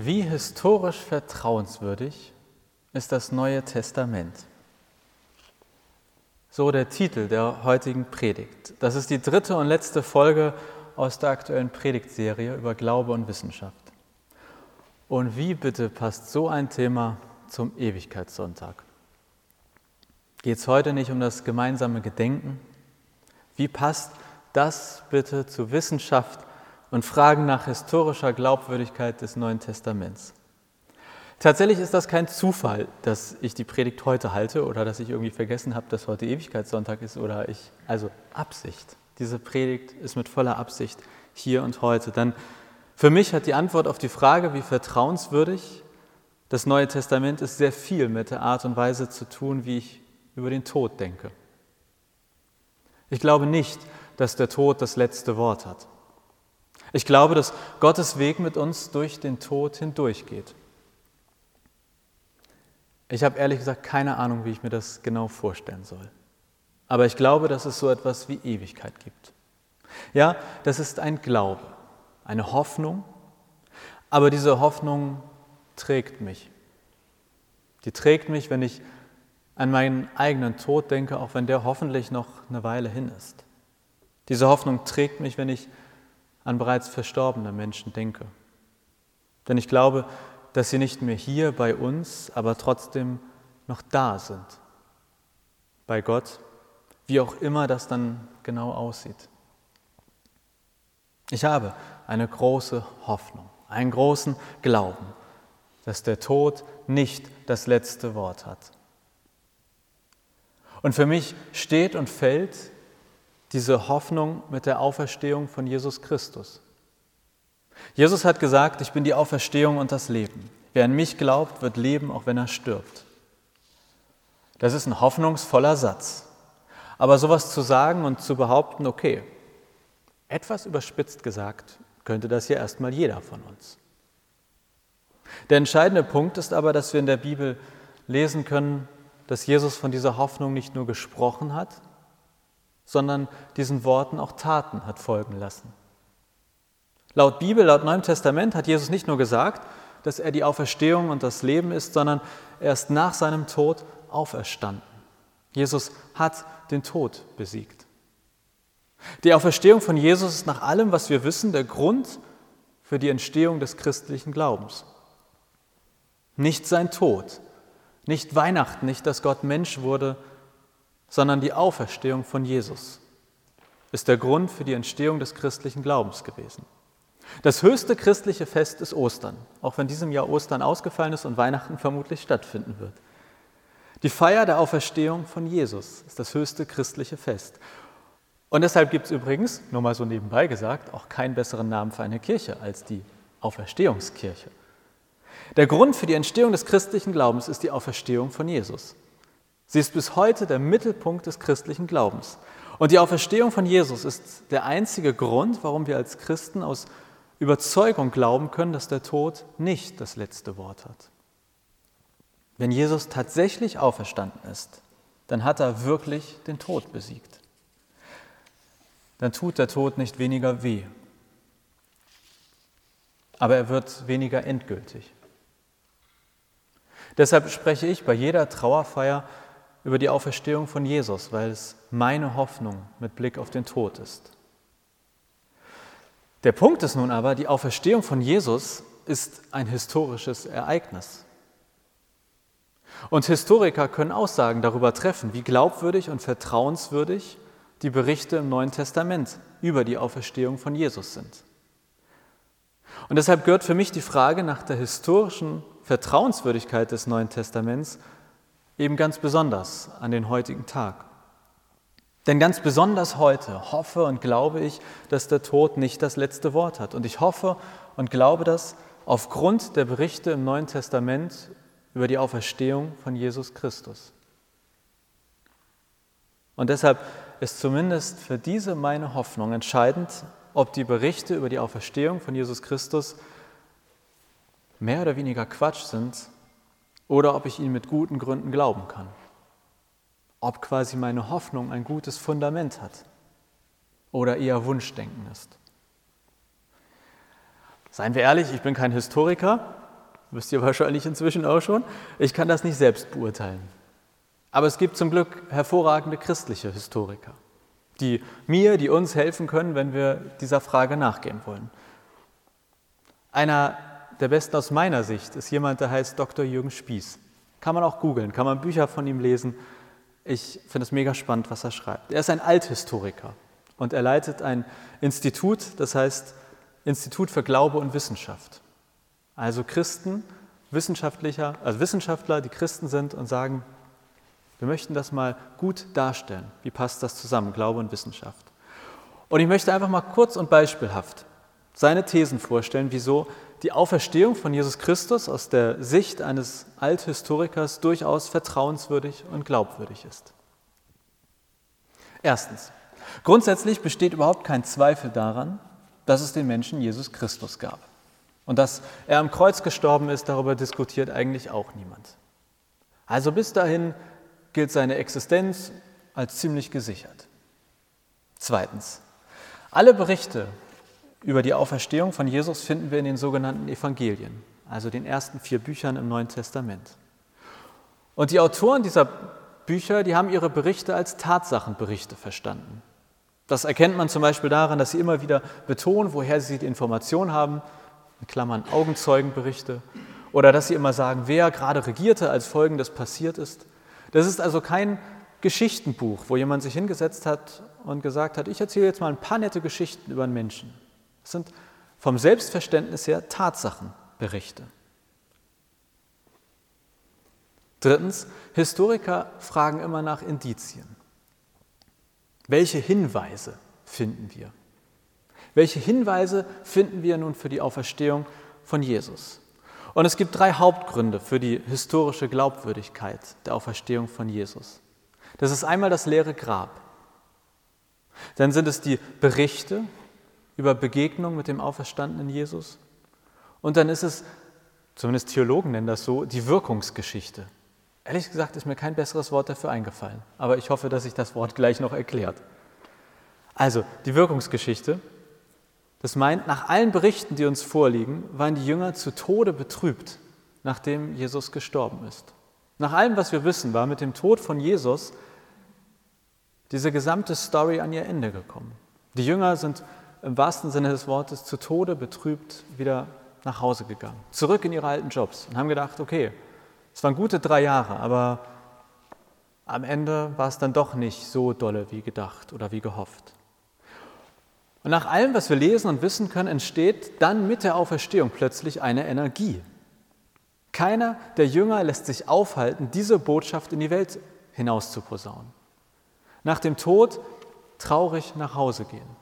Wie historisch vertrauenswürdig ist das Neue Testament? So der Titel der heutigen Predigt. Das ist die dritte und letzte Folge aus der aktuellen Predigtserie über Glaube und Wissenschaft. Und wie bitte passt so ein Thema zum Ewigkeitssonntag? Geht es heute nicht um das gemeinsame Gedenken? Wie passt das bitte zu Wissenschaft und Fragen nach historischer Glaubwürdigkeit des Neuen Testaments? Tatsächlich ist das kein Zufall, dass ich die Predigt heute halte oder dass ich irgendwie vergessen habe, dass heute Ewigkeitssonntag ist oder ich, also Absicht. Diese Predigt ist mit voller Absicht hier und heute. Denn für mich hat die Antwort auf die Frage, wie vertrauenswürdig das Neue Testament ist, sehr viel mit der Art und Weise zu tun, wie ich über den Tod denke. Ich glaube nicht, dass der Tod das letzte Wort hat. Ich glaube, dass Gottes Weg mit uns durch den Tod hindurchgeht. Ich habe ehrlich gesagt keine Ahnung, wie ich mir das genau vorstellen soll. Aber ich glaube, dass es so etwas wie Ewigkeit gibt. Ja, das ist ein Glaube, eine Hoffnung, aber diese Hoffnung trägt mich. Die trägt mich, wenn ich an meinen eigenen Tod denke, auch wenn der hoffentlich noch eine Weile hin ist. Diese Hoffnung trägt mich, wenn ich an bereits verstorbene Menschen denke. Denn ich glaube, dass sie nicht mehr hier bei uns, aber trotzdem noch da sind. Bei Gott, wie auch immer das dann genau aussieht. Ich habe eine große Hoffnung, einen großen Glauben, dass der Tod nicht das letzte Wort hat. Und für mich steht und fällt diese Hoffnung mit der Auferstehung von Jesus Christus. Jesus hat gesagt, ich bin die Auferstehung und das Leben. Wer an mich glaubt, wird leben, auch wenn er stirbt. Das ist ein hoffnungsvoller Satz. Aber sowas zu sagen und zu behaupten, okay, etwas überspitzt gesagt, könnte das ja erstmal jeder von uns. Der entscheidende Punkt ist aber, dass wir in der Bibel lesen können, dass Jesus von dieser Hoffnung nicht nur gesprochen hat, sondern diesen Worten auch Taten hat folgen lassen. Laut Bibel, laut Neuem Testament hat Jesus nicht nur gesagt, dass er die Auferstehung und das Leben ist, sondern er ist nach seinem Tod auferstanden. Jesus hat den Tod besiegt. Die Auferstehung von Jesus ist nach allem, was wir wissen, der Grund für die Entstehung des christlichen Glaubens. Nicht sein Tod, nicht Weihnachten, nicht, dass Gott Mensch wurde, sondern die Auferstehung von Jesus ist der Grund für die Entstehung des christlichen Glaubens gewesen. Das höchste christliche Fest ist Ostern, auch wenn diesem Jahr Ostern ausgefallen ist und Weihnachten vermutlich stattfinden wird. Die Feier der Auferstehung von Jesus ist das höchste christliche Fest. Und deshalb gibt es übrigens, nur mal so nebenbei gesagt, auch keinen besseren Namen für eine Kirche als die Auferstehungskirche. Der Grund für die Entstehung des christlichen Glaubens ist die Auferstehung von Jesus. Sie ist bis heute der Mittelpunkt des christlichen Glaubens. Und die Auferstehung von Jesus ist der einzige Grund, warum wir als Christen aus Überzeugung glauben können, dass der Tod nicht das letzte Wort hat. Wenn Jesus tatsächlich auferstanden ist, dann hat er wirklich den Tod besiegt. Dann tut der Tod nicht weniger weh, aber er wird weniger endgültig. Deshalb spreche ich bei jeder Trauerfeier über die Auferstehung von Jesus, weil es meine Hoffnung mit Blick auf den Tod ist. Der Punkt ist nun aber, die Auferstehung von Jesus ist ein historisches Ereignis. Und Historiker können Aussagen darüber treffen, wie glaubwürdig und vertrauenswürdig die Berichte im Neuen Testament über die Auferstehung von Jesus sind. Und deshalb gehört für mich die Frage nach der historischen Vertrauenswürdigkeit des Neuen Testaments eben ganz besonders an den heutigen Tag. Denn ganz besonders heute hoffe und glaube ich, dass der Tod nicht das letzte Wort hat. Und ich hoffe und glaube das aufgrund der Berichte im Neuen Testament über die Auferstehung von Jesus Christus. Und deshalb ist zumindest für diese meine Hoffnung entscheidend, ob die Berichte über die Auferstehung von Jesus Christus mehr oder weniger Quatsch sind oder ob ich ihnen mit guten Gründen glauben kann. Ob quasi meine Hoffnung ein gutes Fundament hat oder eher Wunschdenken ist. Seien wir ehrlich, ich bin kein Historiker, Wisst ihr wahrscheinlich inzwischen auch schon. Ich kann das nicht selbst beurteilen. Aber es gibt zum Glück hervorragende christliche Historiker, die mir, die uns helfen können, wenn wir dieser Frage nachgehen wollen. Einer der besten aus meiner Sicht ist jemand, der heißt Dr. Jürgen Spieß. Kann man auch googeln, kann man Bücher von ihm lesen. Ich finde es mega spannend, was er schreibt. Er ist ein Althistoriker und er leitet ein Institut, das heißt Institut für Glaube und Wissenschaft. Also Christen, Wissenschaftlicher, also Wissenschaftler, die Christen sind und sagen, wir möchten das mal gut darstellen. Wie passt das zusammen, Glaube und Wissenschaft? Und ich möchte einfach mal kurz und beispielhaft seine Thesen vorstellen, wieso die Auferstehung von Jesus Christus aus der Sicht eines Althistorikers durchaus vertrauenswürdig und glaubwürdig ist. Erstens. Grundsätzlich besteht überhaupt kein Zweifel daran, dass es den Menschen Jesus Christus gab. Und dass er am Kreuz gestorben ist, darüber diskutiert eigentlich auch niemand. Also bis dahin gilt seine Existenz als ziemlich gesichert. Zweitens. Alle Berichte über die Auferstehung von Jesus finden wir in den sogenannten Evangelien, also den ersten vier Büchern im Neuen Testament. Und die Autoren dieser Bücher, die haben ihre Berichte als Tatsachenberichte verstanden. Das erkennt man zum Beispiel daran, dass sie immer wieder betonen, woher sie die Information haben, in Klammern Augenzeugenberichte, oder dass sie immer sagen, wer gerade regierte, als Folgendes passiert ist. Das ist also kein Geschichtenbuch, wo jemand sich hingesetzt hat und gesagt hat, ich erzähle jetzt mal ein paar nette Geschichten über einen Menschen. Das sind vom Selbstverständnis her Tatsachenberichte. Drittens, Historiker fragen immer nach Indizien. Welche Hinweise finden wir? Welche Hinweise finden wir nun für die Auferstehung von Jesus? Und es gibt drei Hauptgründe für die historische Glaubwürdigkeit der Auferstehung von Jesus. Das ist einmal das leere Grab. Dann sind es die Berichte über Begegnung mit dem auferstandenen Jesus. Und dann ist es, zumindest Theologen nennen das so, die Wirkungsgeschichte. Ehrlich gesagt ist mir kein besseres Wort dafür eingefallen, aber ich hoffe, dass sich das Wort gleich noch erklärt. Also, die Wirkungsgeschichte, das meint, nach allen Berichten, die uns vorliegen, waren die Jünger zu Tode betrübt, nachdem Jesus gestorben ist. Nach allem, was wir wissen, war mit dem Tod von Jesus diese gesamte Story an ihr Ende gekommen. Die Jünger sind im wahrsten Sinne des Wortes zu Tode betrübt wieder nach Hause gegangen, zurück in ihre alten Jobs und haben gedacht, okay, es waren gute drei Jahre, aber am Ende war es dann doch nicht so dolle wie gedacht oder wie gehofft. Und nach allem, was wir lesen und wissen können, entsteht dann mit der Auferstehung plötzlich eine Energie. Keiner der Jünger lässt sich aufhalten, diese Botschaft in die Welt hinaus zu posaunen. Nach dem Tod traurig nach Hause gehen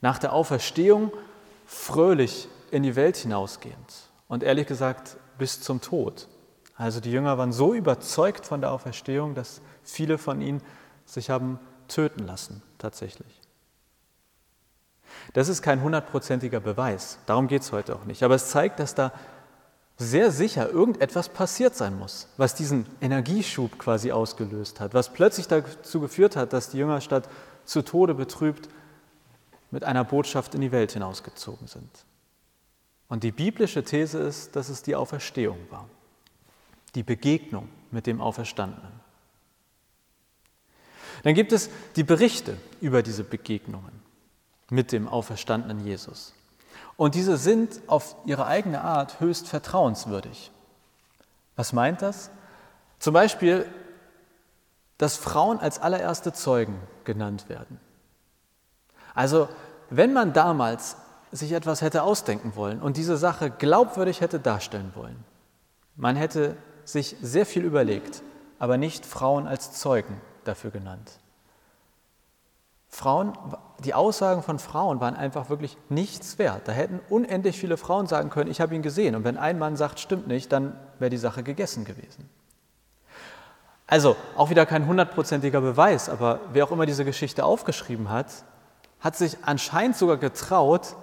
nach der Auferstehung fröhlich in die Welt hinausgehend und ehrlich gesagt bis zum Tod. Also die Jünger waren so überzeugt von der Auferstehung, dass viele von ihnen sich haben töten lassen, tatsächlich. Das ist kein hundertprozentiger Beweis, darum geht es heute auch nicht. Aber es zeigt, dass da sehr sicher irgendetwas passiert sein muss, was diesen Energieschub quasi ausgelöst hat, was plötzlich dazu geführt hat, dass die Jünger statt zu Tode betrübt mit einer Botschaft in die Welt hinausgezogen sind. Und die biblische These ist, dass es die Auferstehung war, die Begegnung mit dem Auferstandenen. Dann gibt es die Berichte über diese Begegnungen mit dem auferstandenen Jesus. Und diese sind auf ihre eigene Art höchst vertrauenswürdig. Was meint das? Zum Beispiel, dass Frauen als allererste Zeugen genannt werden. Also wenn man damals sich etwas hätte ausdenken wollen und diese Sache glaubwürdig hätte darstellen wollen, man hätte sich sehr viel überlegt, aber nicht Frauen als Zeugen dafür genannt. Frauen, die Aussagen von Frauen waren einfach wirklich nichts wert. Da hätten unendlich viele Frauen sagen können, ich habe ihn gesehen. Und wenn ein Mann sagt, stimmt nicht, dann wäre die Sache gegessen gewesen. Also auch wieder kein hundertprozentiger Beweis, aber wer auch immer diese Geschichte aufgeschrieben hat, hat sich anscheinend sogar getraut,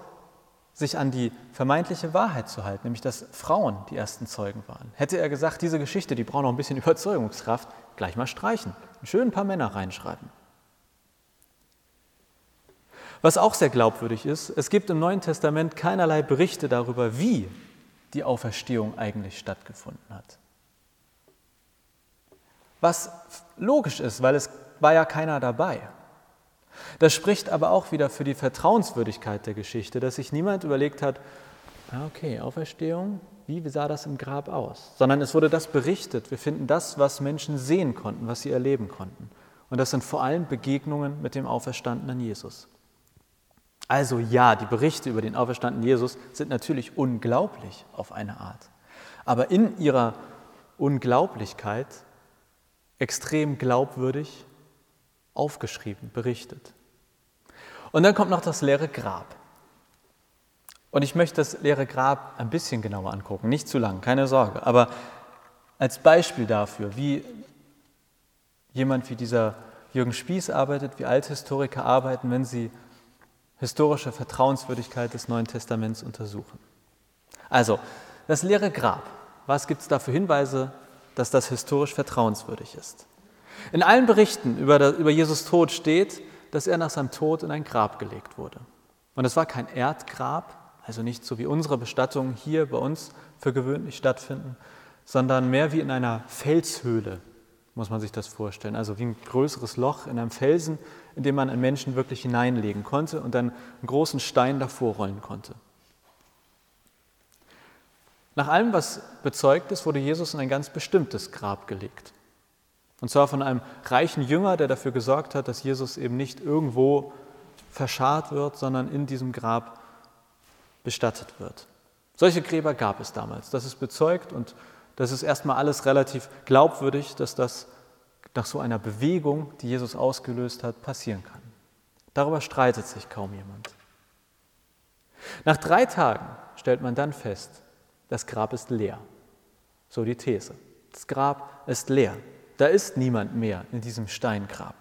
sich an die vermeintliche Wahrheit zu halten, nämlich dass Frauen die ersten Zeugen waren. Hätte er gesagt, diese Geschichte, die braucht noch ein bisschen Überzeugungskraft, gleich mal streichen, schön ein paar Männer reinschreiben. Was auch sehr glaubwürdig ist, es gibt im Neuen Testament keinerlei Berichte darüber, wie die Auferstehung eigentlich stattgefunden hat. Was logisch ist, weil es war ja keiner dabei. Das spricht aber auch wieder für die Vertrauenswürdigkeit der Geschichte, dass sich niemand überlegt hat, ah, okay, Auferstehung, wie sah das im Grab aus? Sondern es wurde das berichtet. Wir finden das, was Menschen sehen konnten, was sie erleben konnten. Und das sind vor allem Begegnungen mit dem auferstandenen Jesus. Also ja, die Berichte über den auferstandenen Jesus sind natürlich unglaublich auf eine Art. Aber in ihrer Unglaublichkeit extrem glaubwürdig aufgeschrieben, berichtet. Und dann kommt noch das leere Grab. Und ich möchte das leere Grab ein bisschen genauer angucken, nicht zu lang, keine Sorge, aber als Beispiel dafür, wie jemand wie dieser Jürgen Spieß arbeitet, wie Althistoriker arbeiten, wenn sie historische Vertrauenswürdigkeit des Neuen Testaments untersuchen. Also, das leere Grab. Was gibt es da für Hinweise, dass das historisch vertrauenswürdig ist? In allen Berichten über, über Jesus Tod steht, dass er nach seinem Tod in ein Grab gelegt wurde. Und es war kein Erdgrab, also nicht so wie unsere Bestattungen hier bei uns für gewöhnlich stattfinden, sondern mehr wie in einer Felshöhle, muss man sich das vorstellen. Also wie ein größeres Loch in einem Felsen, in dem man einen Menschen wirklich hineinlegen konnte und dann einen großen Stein davor rollen konnte. Nach allem, was bezeugt ist, wurde Jesus in ein ganz bestimmtes Grab gelegt. Und zwar von einem reichen Jünger, der dafür gesorgt hat, dass Jesus eben nicht irgendwo verscharrt wird, sondern in diesem Grab bestattet wird. Solche Gräber gab es damals. Das ist bezeugt und das ist erstmal alles relativ glaubwürdig, dass das nach so einer Bewegung, die Jesus ausgelöst hat, passieren kann. Darüber streitet sich kaum jemand. Nach drei Tagen stellt man dann fest, das Grab ist leer. So die These. Das Grab ist leer. Da ist niemand mehr in diesem Steingrab.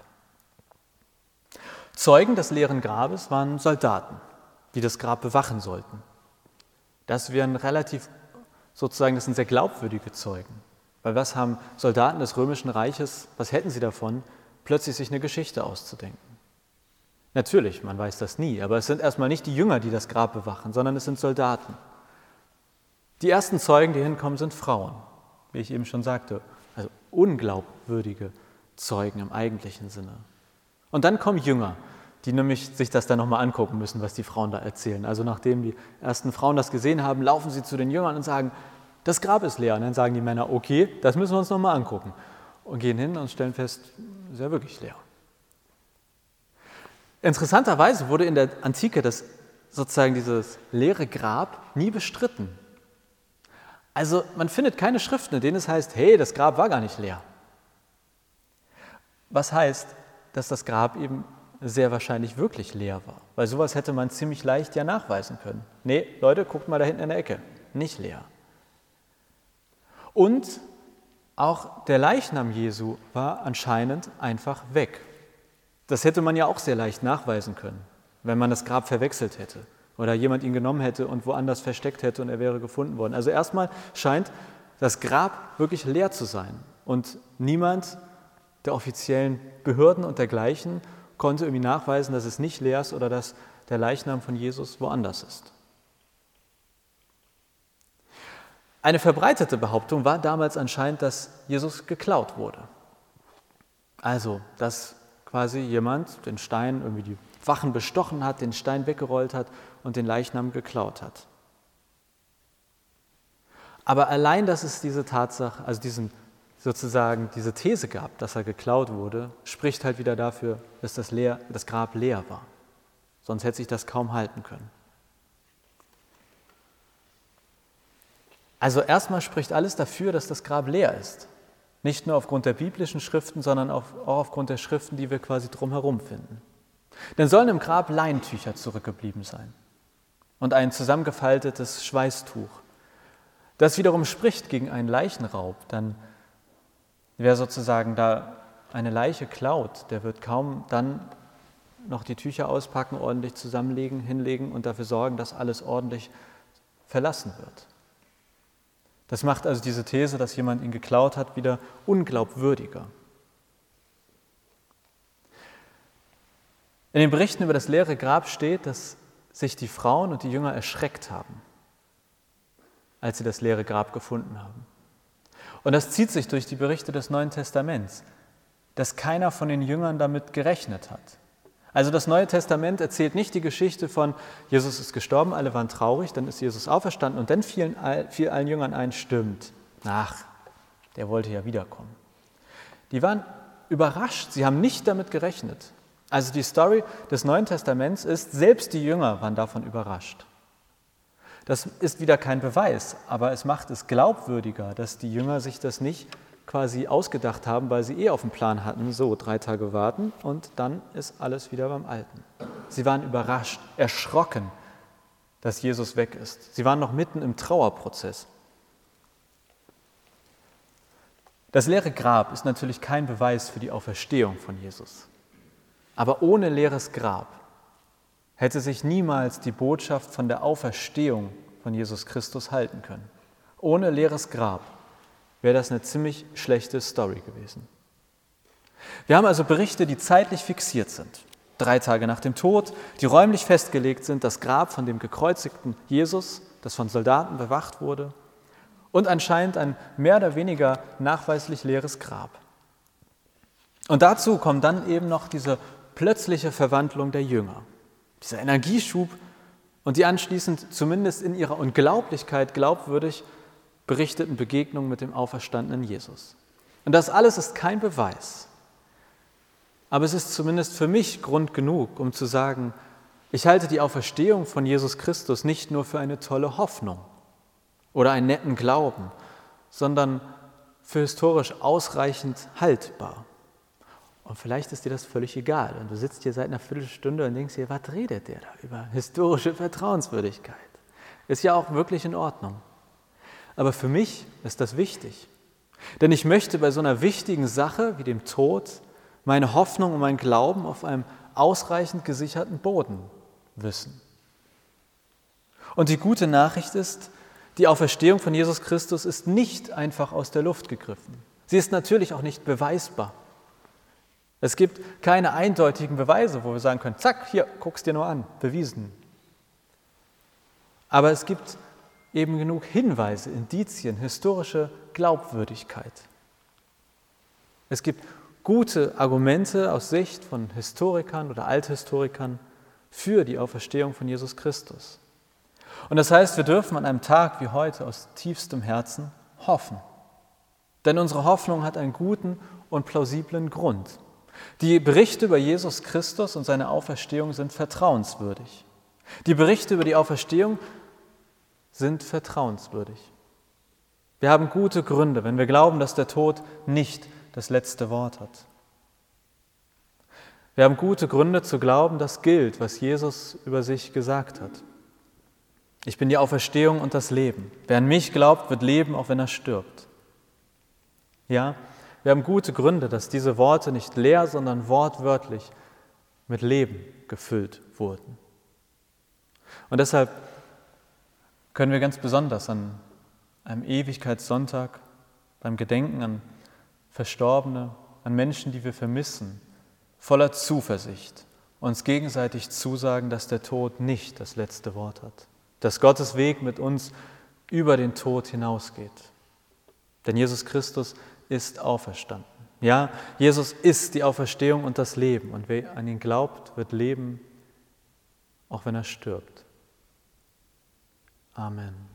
Zeugen des leeren Grabes waren Soldaten, die das Grab bewachen sollten. Das wären relativ, sozusagen, das sind sehr glaubwürdige Zeugen. Weil was haben Soldaten des Römischen Reiches, was hätten sie davon, plötzlich sich eine Geschichte auszudenken? Natürlich, man weiß das nie, aber es sind erstmal nicht die Jünger, die das Grab bewachen, sondern es sind Soldaten. Die ersten Zeugen, die hinkommen, sind Frauen, wie ich eben schon sagte unglaubwürdige Zeugen im eigentlichen Sinne. Und dann kommen Jünger, die nämlich sich das dann nochmal angucken müssen, was die Frauen da erzählen. Also nachdem die ersten Frauen das gesehen haben, laufen sie zu den Jüngern und sagen, das Grab ist leer. Und dann sagen die Männer, okay, das müssen wir uns nochmal angucken. Und gehen hin und stellen fest, ist ja wirklich leer. Interessanterweise wurde in der Antike das sozusagen dieses leere Grab nie bestritten. Also man findet keine Schriften, in denen es heißt, hey, das Grab war gar nicht leer. Was heißt, dass das Grab eben sehr wahrscheinlich wirklich leer war. Weil sowas hätte man ziemlich leicht ja nachweisen können. Nee, Leute, guckt mal da hinten in der Ecke. Nicht leer. Und auch der Leichnam Jesu war anscheinend einfach weg. Das hätte man ja auch sehr leicht nachweisen können, wenn man das Grab verwechselt hätte oder jemand ihn genommen hätte und woanders versteckt hätte und er wäre gefunden worden. Also erstmal scheint das Grab wirklich leer zu sein und niemand der offiziellen Behörden und dergleichen konnte irgendwie nachweisen, dass es nicht leer ist oder dass der Leichnam von Jesus woanders ist. Eine verbreitete Behauptung war damals anscheinend, dass Jesus geklaut wurde. Also, dass quasi jemand den Stein, irgendwie die Wachen bestochen hat, den Stein weggerollt hat und den Leichnam geklaut hat. Aber allein, dass es diese Tatsache, also diesen, sozusagen diese These gab, dass er geklaut wurde, spricht halt wieder dafür, dass das, leer, das Grab leer war. Sonst hätte sich das kaum halten können. Also erstmal spricht alles dafür, dass das Grab leer ist. Nicht nur aufgrund der biblischen Schriften, sondern auch aufgrund der Schriften, die wir quasi drumherum finden. Denn sollen im Grab Leintücher zurückgeblieben sein und ein zusammengefaltetes Schweißtuch. Das wiederum spricht gegen einen Leichenraub, dann wer sozusagen da eine Leiche klaut, der wird kaum dann noch die Tücher auspacken, ordentlich zusammenlegen, hinlegen und dafür sorgen, dass alles ordentlich verlassen wird. Das macht also diese These, dass jemand ihn geklaut hat, wieder unglaubwürdiger. In den Berichten über das leere Grab steht, dass sich die Frauen und die Jünger erschreckt haben. als sie das leere Grab gefunden haben. Und das zieht sich durch die Berichte des Neuen Testaments, dass keiner von den Jüngern damit gerechnet hat. Also das Neue Testament erzählt nicht die Geschichte von Jesus ist gestorben, alle waren traurig, dann ist Jesus auferstanden und dann fiel, fiel allen Jüngern ein, stimmt, ach, der wollte ja wiederkommen. Die waren überrascht, sie haben nicht damit gerechnet. Also die Story des Neuen Testaments ist, selbst die Jünger waren davon überrascht. Das ist wieder kein Beweis, aber es macht es glaubwürdiger, dass die Jünger sich das nicht quasi ausgedacht haben, weil sie eh auf dem Plan hatten, so drei Tage warten und dann ist alles wieder beim Alten. Sie waren überrascht, erschrocken, dass Jesus weg ist. Sie waren noch mitten im Trauerprozess. Das leere Grab ist natürlich kein Beweis für die Auferstehung von Jesus. Aber ohne leeres Grab hätte sich niemals die Botschaft von der Auferstehung von Jesus Christus halten können. Ohne leeres Grab wäre das eine ziemlich schlechte Story gewesen. Wir haben also Berichte, die zeitlich fixiert sind. Drei Tage nach dem Tod, die räumlich festgelegt sind, das Grab von dem gekreuzigten Jesus, das von Soldaten bewacht wurde, und anscheinend ein mehr oder weniger nachweislich leeres Grab. Und dazu kommt dann eben noch diese plötzliche Verwandlung der Jünger, dieser Energieschub und die anschließend zumindest in ihrer Unglaublichkeit glaubwürdig berichteten Begegnung mit dem auferstandenen Jesus. Und das alles ist kein Beweis, aber es ist zumindest für mich Grund genug, um zu sagen, ich halte die Auferstehung von Jesus Christus nicht nur für eine tolle Hoffnung oder einen netten Glauben, sondern für historisch ausreichend haltbar. Und vielleicht ist dir das völlig egal. Und du sitzt hier seit einer Viertelstunde und denkst dir, was redet der da über historische Vertrauenswürdigkeit? Ist ja auch wirklich in Ordnung. Aber für mich ist das wichtig. Denn ich möchte bei so einer wichtigen Sache wie dem Tod meine Hoffnung und mein Glauben auf einem ausreichend gesicherten Boden wissen. Und die gute Nachricht ist, die Auferstehung von Jesus Christus ist nicht einfach aus der Luft gegriffen. Sie ist natürlich auch nicht beweisbar. Es gibt keine eindeutigen Beweise, wo wir sagen können, zack, hier, guck's dir nur an, bewiesen. Aber es gibt eben genug Hinweise, Indizien, historische Glaubwürdigkeit. Es gibt gute Argumente aus Sicht von Historikern oder Althistorikern für die Auferstehung von Jesus Christus. Und das heißt, wir dürfen an einem Tag wie heute aus tiefstem Herzen hoffen. Denn unsere Hoffnung hat einen guten und plausiblen Grund. Die Berichte über Jesus Christus und seine Auferstehung sind vertrauenswürdig. Die Berichte über die Auferstehung sind vertrauenswürdig. Wir haben gute Gründe, wenn wir glauben, dass der Tod nicht das letzte Wort hat. Wir haben gute Gründe zu glauben, dass gilt, was Jesus über sich gesagt hat. Ich bin die Auferstehung und das Leben. Wer an mich glaubt, wird leben, auch wenn er stirbt. Ja, wir haben gute Gründe, dass diese Worte nicht leer, sondern wortwörtlich mit Leben gefüllt wurden. Und deshalb können wir ganz besonders an einem Ewigkeitssonntag, beim Gedenken an Verstorbene, an Menschen, die wir vermissen, voller Zuversicht uns gegenseitig zusagen, dass der Tod nicht das letzte Wort hat, dass Gottes Weg mit uns über den Tod hinausgeht. Denn Jesus Christus ist auferstanden. Ja, Jesus ist die Auferstehung und das Leben. Und wer an ihn glaubt, wird leben, auch wenn er stirbt. Amen.